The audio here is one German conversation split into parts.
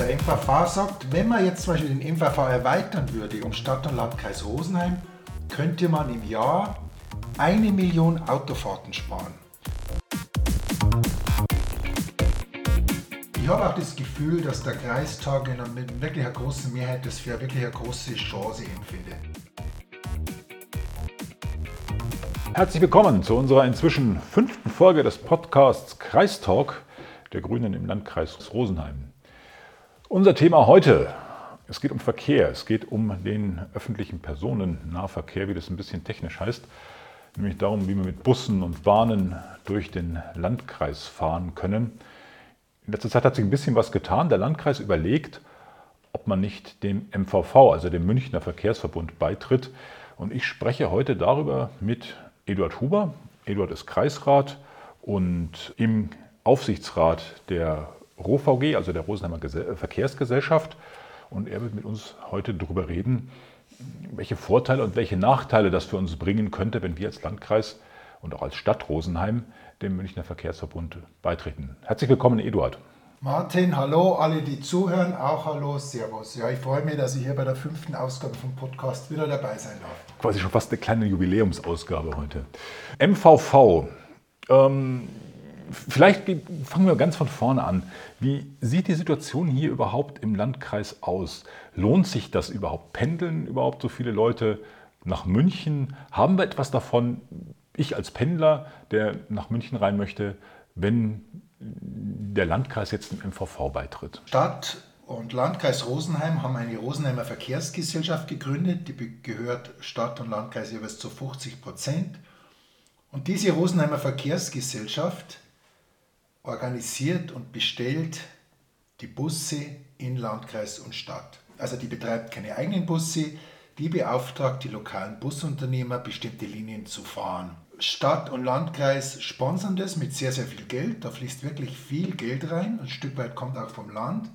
Der MVV sagt, wenn man jetzt zum Beispiel den MVV erweitern würde um Stadt und Landkreis Rosenheim, könnte man im Jahr eine Million Autofahrten sparen. Ich habe auch das Gefühl, dass der Kreistag mit wirklich einer großen Mehrheit das für wirklich eine große Chance empfindet. Herzlich willkommen zu unserer inzwischen fünften Folge des Podcasts Kreistalk der Grünen im Landkreis Rosenheim. Unser Thema heute, es geht um Verkehr, es geht um den öffentlichen Personennahverkehr, wie das ein bisschen technisch heißt, nämlich darum, wie wir mit Bussen und Bahnen durch den Landkreis fahren können. In letzter Zeit hat sich ein bisschen was getan. Der Landkreis überlegt, ob man nicht dem MVV, also dem Münchner Verkehrsverbund, beitritt. Und ich spreche heute darüber mit Eduard Huber. Eduard ist Kreisrat und im Aufsichtsrat der ROVG, also der Rosenheimer Verkehrsgesellschaft. Und er wird mit uns heute darüber reden, welche Vorteile und welche Nachteile das für uns bringen könnte, wenn wir als Landkreis und auch als Stadt Rosenheim dem Münchner Verkehrsverbund beitreten. Herzlich willkommen, Eduard. Martin, hallo, alle, die zuhören, auch hallo, Servus. Ja, ich freue mich, dass ich hier bei der fünften Ausgabe vom Podcast wieder dabei sein darf. Quasi schon fast eine kleine Jubiläumsausgabe heute. MVV. Ähm, vielleicht fangen wir ganz von vorne an. Wie sieht die Situation hier überhaupt im Landkreis aus? Lohnt sich das überhaupt? Pendeln überhaupt so viele Leute nach München? Haben wir etwas davon, ich als Pendler, der nach München rein möchte, wenn der Landkreis jetzt dem MVV beitritt? Stadt und Landkreis Rosenheim haben eine Rosenheimer Verkehrsgesellschaft gegründet. Die gehört Stadt und Landkreis jeweils zu 50 Prozent. Und diese Rosenheimer Verkehrsgesellschaft organisiert und bestellt die Busse in Landkreis und Stadt. Also die betreibt keine eigenen Busse, die beauftragt die lokalen Busunternehmer, bestimmte Linien zu fahren. Stadt und Landkreis sponsern das mit sehr, sehr viel Geld. Da fließt wirklich viel Geld rein. Ein Stück weit kommt auch vom Land.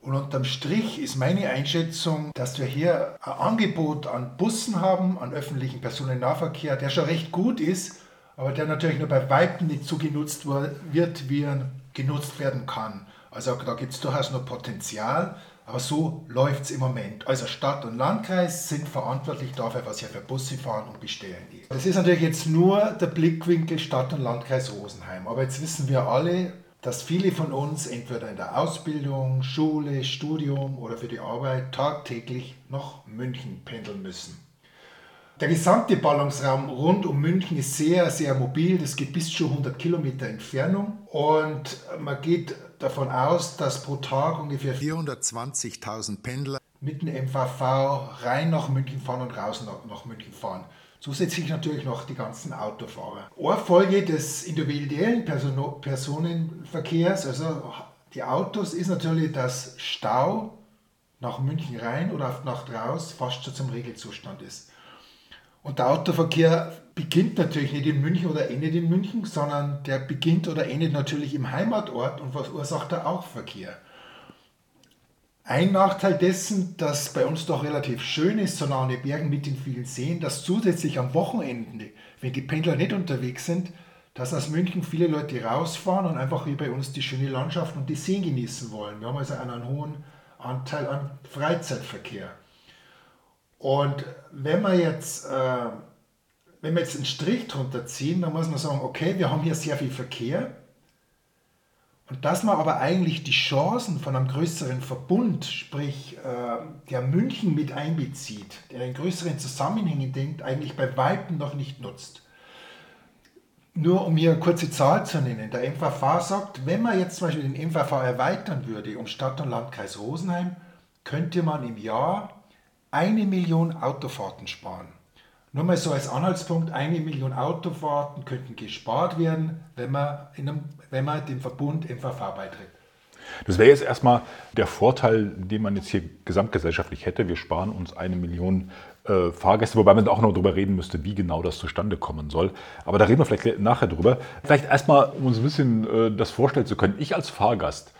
Und unterm Strich ist meine Einschätzung, dass wir hier ein Angebot an Bussen haben, an öffentlichen Personennahverkehr, der schon recht gut ist, aber der natürlich nur bei Weitem nicht so genutzt wird, wie er genutzt werden kann. Also da gibt es durchaus noch Potenzial, aber so läuft es im Moment. Also Stadt und Landkreis sind verantwortlich dafür, was hier für Busse fahren und bestellen die. Das ist natürlich jetzt nur der Blickwinkel Stadt und Landkreis Rosenheim. Aber jetzt wissen wir alle, dass viele von uns entweder in der Ausbildung, Schule, Studium oder für die Arbeit tagtäglich nach München pendeln müssen. Der gesamte Ballungsraum rund um München ist sehr, sehr mobil. Das geht bis zu 100 Kilometer Entfernung. Und man geht davon aus, dass pro Tag ungefähr 420.000 Pendler mit dem MVV rein nach München fahren und raus nach München fahren. Zusätzlich natürlich noch die ganzen Autofahrer. Ohrfolge des individuellen Person Personenverkehrs, also die Autos, ist natürlich, dass Stau nach München rein oder Nacht raus fast schon zum Regelzustand ist. Und der Autoverkehr beginnt natürlich nicht in München oder endet in München, sondern der beginnt oder endet natürlich im Heimatort und verursacht da auch Verkehr. Ein Nachteil dessen, dass bei uns doch relativ schön ist, so nah an den Bergen mit den vielen Seen, dass zusätzlich am Wochenende, wenn die Pendler nicht unterwegs sind, dass aus München viele Leute rausfahren und einfach wie bei uns die schöne Landschaft und die Seen genießen wollen. Wir haben also einen hohen Anteil an Freizeitverkehr. Und wenn wir jetzt, äh, wenn wir jetzt einen Strich drunter ziehen, dann muss man sagen, okay, wir haben hier sehr viel Verkehr. Und dass man aber eigentlich die Chancen von einem größeren Verbund, sprich äh, der München mit einbezieht, der in größeren Zusammenhängen denkt, eigentlich bei Weitem noch nicht nutzt. Nur um hier eine kurze Zahl zu nennen, der MVV sagt, wenn man jetzt zum Beispiel den MVV erweitern würde um Stadt und Landkreis Rosenheim, könnte man im Jahr eine Million Autofahrten sparen. Nur mal so als Anhaltspunkt, eine Million Autofahrten könnten gespart werden, wenn man, einem, wenn man dem Verbund MVV beitritt. Das wäre jetzt erstmal der Vorteil, den man jetzt hier gesamtgesellschaftlich hätte. Wir sparen uns eine Million äh, Fahrgäste, wobei man auch noch darüber reden müsste, wie genau das zustande kommen soll. Aber da reden wir vielleicht nachher drüber. Vielleicht erstmal, um uns ein bisschen äh, das vorstellen zu können. Ich als Fahrgast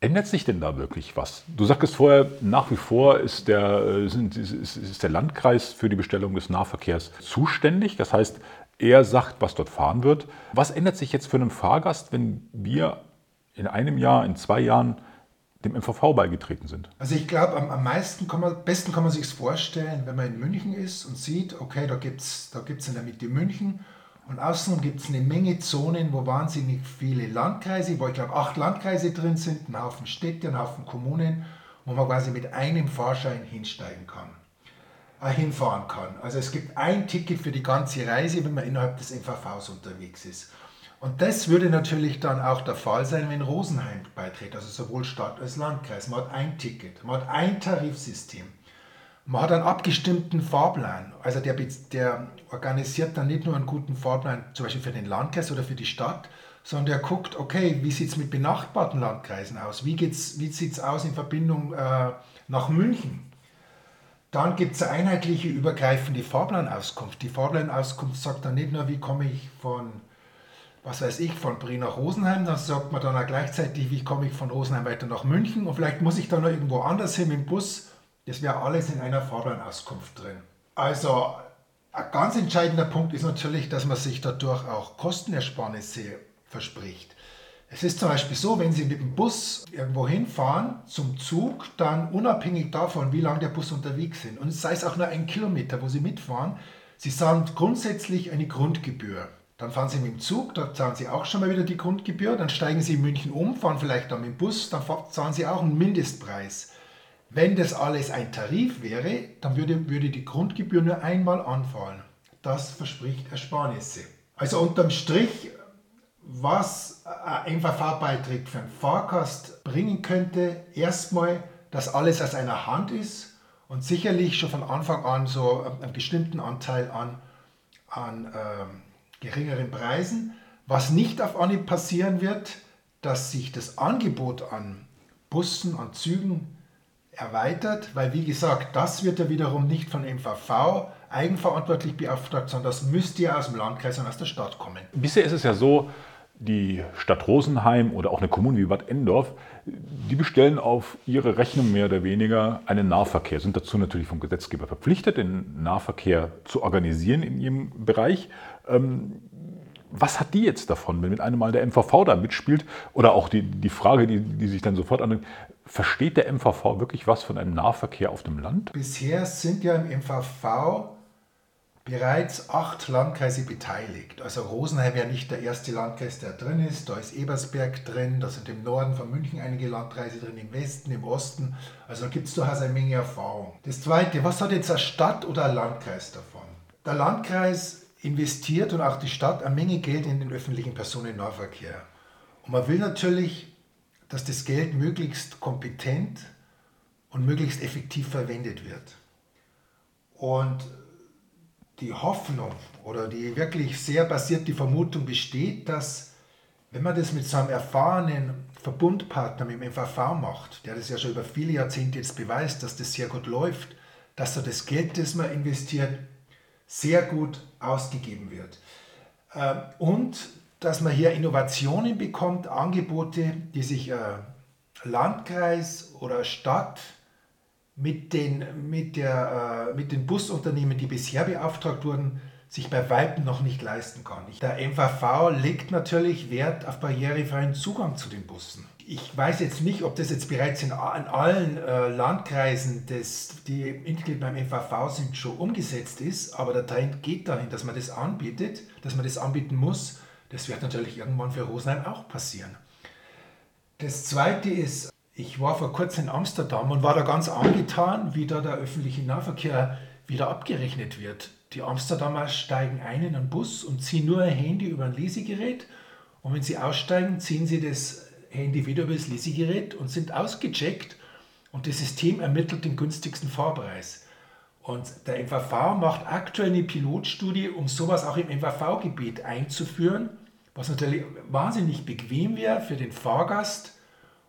Ändert sich denn da wirklich was? Du sagtest vorher, nach wie vor ist der, äh, ist der Landkreis für die Bestellung des Nahverkehrs zuständig. Das heißt, er sagt, was dort fahren wird. Was ändert sich jetzt für einen Fahrgast, wenn wir in einem Jahr, in zwei Jahren dem MVV beigetreten sind? Also ich glaube, am, am meisten kann man, besten kann man sich vorstellen, wenn man in München ist und sieht, okay, da gibt es da gibt's in der Mitte München und außenrum gibt es eine Menge Zonen, wo wahnsinnig viele Landkreise, wo ich glaube acht Landkreise drin sind, ein Haufen Städte, ein Haufen Kommunen, wo man quasi mit einem Fahrschein hinsteigen kann, äh, hinfahren kann. Also es gibt ein Ticket für die ganze Reise, wenn man innerhalb des MVVs unterwegs ist. Und das würde natürlich dann auch der Fall sein, wenn Rosenheim beitritt, also sowohl Stadt als Landkreis. Man hat ein Ticket, man hat ein Tarifsystem, man hat einen abgestimmten Fahrplan. Also der, der organisiert dann nicht nur einen guten Fahrplan, zum Beispiel für den Landkreis oder für die Stadt, sondern der guckt, okay, wie sieht es mit benachbarten Landkreisen aus? Wie, wie sieht es aus in Verbindung äh, nach München? Dann gibt es eine einheitliche, übergreifende Fahrplanauskunft. Die Fahrplanauskunft sagt dann nicht nur, wie komme ich von was weiß ich, von Brie nach Rosenheim, dann sagt man dann auch gleichzeitig, wie komme ich von Rosenheim weiter nach München und vielleicht muss ich dann noch irgendwo anders hin mit dem Bus. Das wäre alles in einer Fahrplanauskunft drin. Also ein ganz entscheidender Punkt ist natürlich, dass man sich dadurch auch Kostenersparnisse verspricht. Es ist zum Beispiel so, wenn Sie mit dem Bus irgendwo hinfahren zum Zug, dann unabhängig davon, wie lange der Bus unterwegs sind, und sei es auch nur ein Kilometer, wo Sie mitfahren, Sie zahlen grundsätzlich eine Grundgebühr. Dann fahren Sie mit dem Zug, da zahlen Sie auch schon mal wieder die Grundgebühr. Dann steigen Sie in München um, fahren vielleicht dann mit dem Bus, dann zahlen Sie auch einen Mindestpreis. Wenn das alles ein Tarif wäre, dann würde, würde die Grundgebühr nur einmal anfallen. Das verspricht Ersparnisse. Also unterm Strich, was ein MVV-Beitritt für einen Fahrgast bringen könnte, erstmal, dass alles aus einer Hand ist und sicherlich schon von Anfang an so einen bestimmten Anteil an, an ähm, geringeren Preisen. Was nicht auf Anhieb passieren wird, dass sich das Angebot an Bussen, an Zügen erweitert, weil wie gesagt, das wird ja wiederum nicht von MVV eigenverantwortlich beauftragt, sondern das müsste ja aus dem Landkreis und aus der Stadt kommen. Bisher ist es ja so, die Stadt Rosenheim oder auch eine Kommune wie Bad Endorf, die bestellen auf ihre Rechnung mehr oder weniger einen Nahverkehr, sind dazu natürlich vom Gesetzgeber verpflichtet, den Nahverkehr zu organisieren in ihrem Bereich. Ähm, was hat die jetzt davon, wenn mit einem Mal der MVV da mitspielt? Oder auch die, die Frage, die, die sich dann sofort an versteht der MVV wirklich was von einem Nahverkehr auf dem Land? Bisher sind ja im MVV bereits acht Landkreise beteiligt. Also Rosenheim wäre nicht der erste Landkreis, der drin ist. Da ist Ebersberg drin, da sind im Norden von München einige Landkreise drin, im Westen, im Osten. Also da gibt es durchaus eine Menge Erfahrung. Das Zweite, was hat jetzt eine Stadt oder ein Landkreis davon? Der Landkreis investiert und auch die Stadt eine Menge Geld in den öffentlichen Personennahverkehr. Und man will natürlich, dass das Geld möglichst kompetent und möglichst effektiv verwendet wird. Und die Hoffnung oder die wirklich sehr basierte Vermutung besteht, dass wenn man das mit so einem erfahrenen Verbundpartner, mit dem MVV macht, der das ja schon über viele Jahrzehnte jetzt beweist, dass das sehr gut läuft, dass er das Geld, das man investiert, sehr gut ausgegeben wird. Ähm, und dass man hier Innovationen bekommt, Angebote, die sich äh, Landkreis oder Stadt mit den, mit, der, äh, mit den Busunternehmen, die bisher beauftragt wurden, sich bei Weitem noch nicht leisten kann. Der MVV legt natürlich Wert auf barrierefreien Zugang zu den Bussen. Ich weiß jetzt nicht, ob das jetzt bereits in, in allen äh, Landkreisen, des, die Mitglied beim MVV sind, schon umgesetzt ist, aber der Trend geht dahin, dass man das anbietet, dass man das anbieten muss. Das wird natürlich irgendwann für Rosenheim auch passieren. Das Zweite ist, ich war vor kurzem in Amsterdam und war da ganz angetan, wie da der öffentliche Nahverkehr wieder abgerechnet wird. Die Amsterdamer steigen ein in einen Bus und ziehen nur ein Handy über ein Lesegerät und wenn sie aussteigen, ziehen sie das Handy wieder über das Lesegerät und sind ausgecheckt und das System ermittelt den günstigsten Fahrpreis. Und der MVV macht aktuell eine Pilotstudie, um sowas auch im MVV-Gebiet einzuführen, was natürlich wahnsinnig bequem wäre für den Fahrgast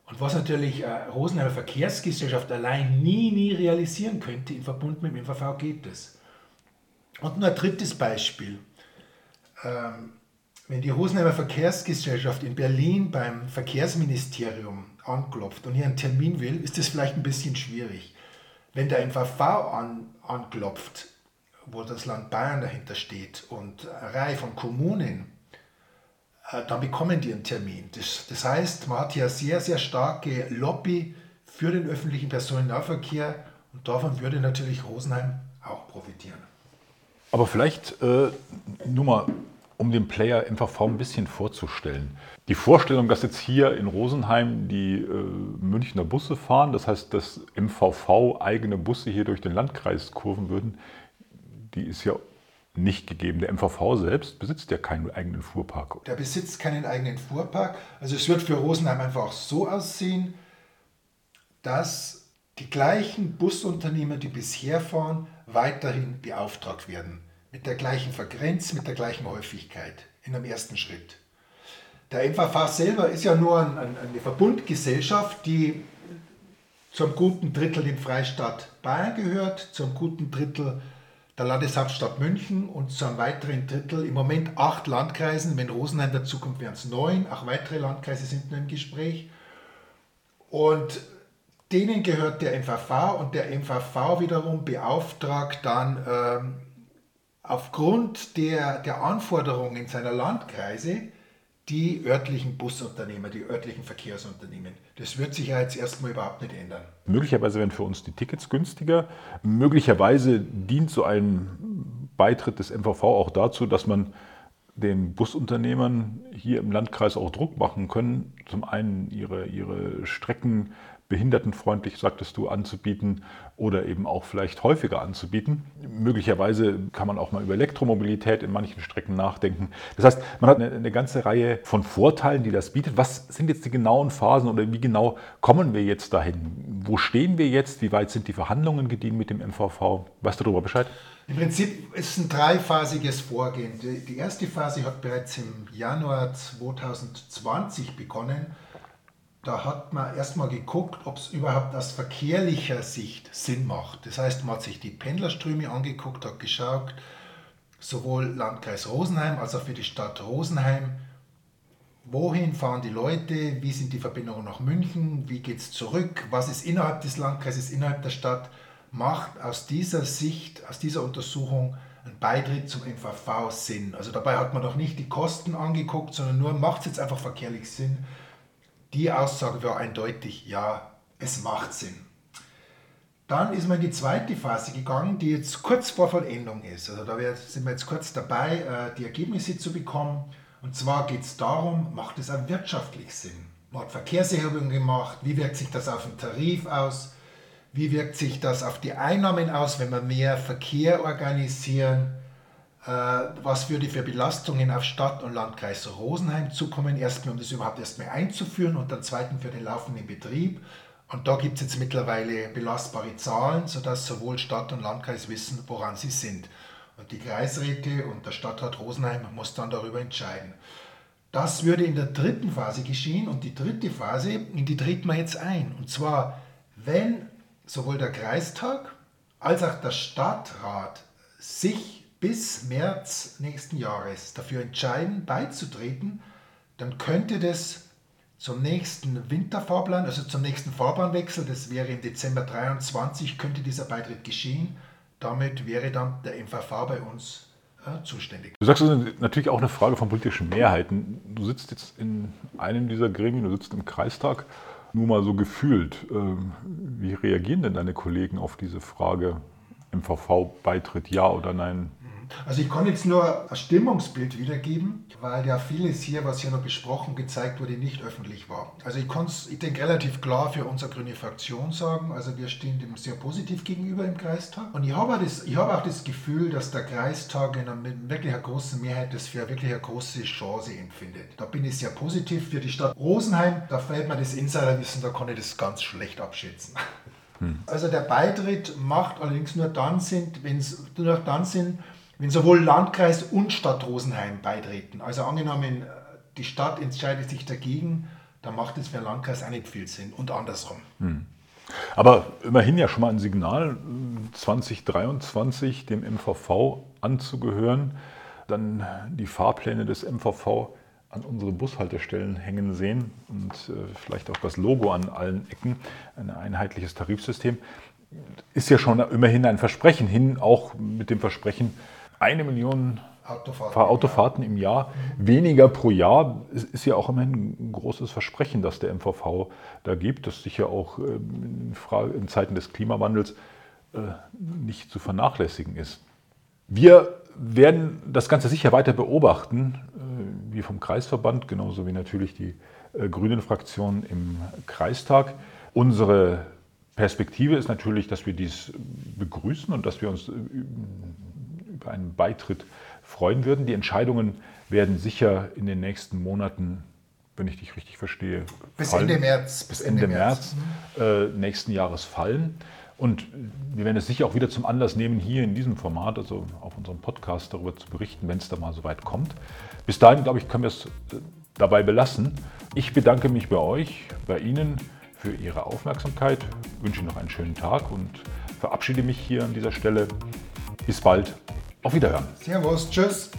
und was natürlich äh, Rosenheimer Verkehrsgesellschaft allein nie, nie realisieren könnte, in Verbund mit dem MVV geht es. Und nur ein drittes Beispiel. Ähm, wenn die Rosenheimer Verkehrsgesellschaft in Berlin beim Verkehrsministerium anklopft und hier einen Termin will, ist das vielleicht ein bisschen schwierig. Wenn der MVV an, anklopft, wo das Land Bayern dahinter steht und eine Reihe von Kommunen, äh, dann bekommen die einen Termin. Das, das heißt, man hat hier sehr, sehr starke Lobby für den öffentlichen Personennahverkehr und davon würde natürlich Rosenheim auch profitieren. Aber vielleicht äh, nur mal, um den Player MVV ein bisschen vorzustellen. Die Vorstellung, dass jetzt hier in Rosenheim die äh, Münchner Busse fahren, das heißt, dass MVV eigene Busse hier durch den Landkreis kurven würden, die ist ja nicht gegeben. Der MVV selbst besitzt ja keinen eigenen Fuhrpark. Der besitzt keinen eigenen Fuhrpark. Also es wird für Rosenheim einfach so aussehen, dass die gleichen Busunternehmer, die bisher fahren, weiterhin beauftragt werden. Mit der gleichen Frequenz, mit der gleichen Häufigkeit in einem ersten Schritt. Der MVV selber ist ja nur eine Verbundgesellschaft, die zum guten Drittel dem Freistaat Bayern gehört, zum guten Drittel der Landeshauptstadt München und zu einem weiteren Drittel, im Moment acht Landkreisen, wenn Rosenheim dazukommt, wären es neun, auch weitere Landkreise sind nur im Gespräch. Und denen gehört der MVV und der MVV wiederum beauftragt dann ähm, aufgrund der, der Anforderungen seiner Landkreise die örtlichen Busunternehmer, die örtlichen Verkehrsunternehmen. Das wird sich ja jetzt erstmal überhaupt nicht ändern. Möglicherweise werden für uns die Tickets günstiger. Möglicherweise dient so ein Beitritt des MVV auch dazu, dass man den Busunternehmern hier im Landkreis auch Druck machen können, zum einen ihre, ihre Strecken behindertenfreundlich, sagtest du, anzubieten oder eben auch vielleicht häufiger anzubieten. Möglicherweise kann man auch mal über Elektromobilität in manchen Strecken nachdenken. Das heißt, man hat eine, eine, ganze Reihe von Vorteilen, die das bietet. Was sind jetzt die genauen Phasen oder wie genau kommen wir jetzt dahin? Wo stehen wir jetzt? Wie weit sind die Verhandlungen gediehen mit dem MVV? Weißt du darüber Bescheid? Im Prinzip ist es ein dreiphasiges Vorgehen. Die erste Phase hat bereits im Januar 2020 begonnen da hat man erstmal geguckt, ob es überhaupt aus verkehrlicher Sicht Sinn macht. Das heißt, man hat sich die Pendlerströme angeguckt, hat geschaut, sowohl Landkreis Rosenheim als auch für die Stadt Rosenheim, wohin fahren die Leute, wie sind die Verbindungen nach München, wie geht es zurück, was ist innerhalb des Landkreises, innerhalb der Stadt, macht aus dieser Sicht, aus dieser Untersuchung ein Beitritt zum MVV Sinn. Also dabei hat man doch nicht die Kosten angeguckt, sondern nur, macht es jetzt einfach verkehrlich Sinn die Aussage war eindeutig, ja, es macht Sinn. Dann ist man in die zweite Phase gegangen, die jetzt kurz vor Vollendung ist. Also da sind wir jetzt kurz dabei, äh, die Ergebnisse zu bekommen. Und zwar geht es darum, macht es auch wirtschaftlich Sinn? Man hat Verkehrserhebungen gemacht, wie wirkt sich das auf den Tarif aus? Wie wirkt sich das auf die Einnahmen aus, wenn wir mehr Verkehr organisieren? Äh, was würde für Belastungen auf Stadt und Landkreis Rosenheim zukommen, erstmal um das überhaupt erstmal einzuführen und dann zweitens für den laufenden Betrieb. Und da gibt es jetzt mittlerweile belastbare Zahlen, sodass sowohl Stadt und Landkreis wissen, woran sie sind. Und die Kreisräte und der Stadtrat Rosenheim muss dann darüber entscheiden. Das würde in der dritten Phase geschehen und die dritte Phase, in die treten wir jetzt ein. Und zwar, wenn sowohl der Kreistag als auch der Stadtrat sich bis März nächsten Jahres dafür entscheiden, beizutreten, dann könnte das zum nächsten Winterfahrplan, also zum nächsten Fahrbahnwechsel, das wäre im Dezember 23, könnte dieser Beitritt geschehen. Damit wäre dann der MVV bei uns äh, zuständig. Du sagst, das ist natürlich auch eine Frage von politischen Mehrheiten. Du sitzt jetzt in einem dieser Gremien, du sitzt im Kreistag. Nur mal so gefühlt, äh, wie reagieren denn deine Kollegen auf diese Frage, MVV-Beitritt ja oder nein? Also ich kann jetzt nur ein Stimmungsbild wiedergeben, weil ja vieles hier, was hier noch besprochen, gezeigt wurde, nicht öffentlich war. Also ich kann es, ich denke, relativ klar für unsere grüne Fraktion sagen. Also wir stehen dem sehr positiv gegenüber im Kreistag. Und ich habe auch das, ich habe auch das Gefühl, dass der Kreistag in einer wirklich einer großen Mehrheit das für wirklich eine große Chance empfindet. Da bin ich sehr positiv für die Stadt Rosenheim. Da fällt mir das Insiderwissen, da kann ich das ganz schlecht abschätzen. Hm. Also der Beitritt macht allerdings nur dann Sinn, wenn es nur dann Sinn, wenn sowohl Landkreis und Stadt Rosenheim beitreten. Also angenommen, die Stadt entscheidet sich dagegen, dann macht es für den Landkreis auch nicht viel Sinn und andersrum. Hm. Aber immerhin ja schon mal ein Signal, 2023 dem MVV anzugehören, dann die Fahrpläne des MVV an unsere Bushaltestellen hängen sehen und äh, vielleicht auch das Logo an allen Ecken, ein einheitliches Tarifsystem, ist ja schon immerhin ein Versprechen hin, auch mit dem Versprechen, eine Million Autofahrten, Autofahrten im Jahr. Weniger pro Jahr ist, ist ja auch immerhin ein großes Versprechen, das der MVV da gibt, das sicher auch ähm, in, Frage, in Zeiten des Klimawandels äh, nicht zu vernachlässigen ist. Wir werden das Ganze sicher weiter beobachten, äh, wie vom Kreisverband, genauso wie natürlich die äh, Grünen-Fraktion im Kreistag. Unsere Perspektive ist natürlich, dass wir dies begrüßen und dass wir uns über einen Beitritt freuen würden. Die Entscheidungen werden sicher in den nächsten Monaten, wenn ich dich richtig verstehe, bis fallen. Ende März. Bis Ende, Ende März, März äh, nächsten Jahres fallen. Und wir werden es sicher auch wieder zum Anlass nehmen, hier in diesem Format, also auf unserem Podcast, darüber zu berichten, wenn es da mal so weit kommt. Bis dahin, glaube ich, können wir es äh, dabei belassen. Ich bedanke mich bei euch, bei Ihnen für Ihre Aufmerksamkeit, wünsche Ihnen noch einen schönen Tag und verabschiede mich hier an dieser Stelle. Bis bald. Auf Wiederhören. Servus. Tschüss.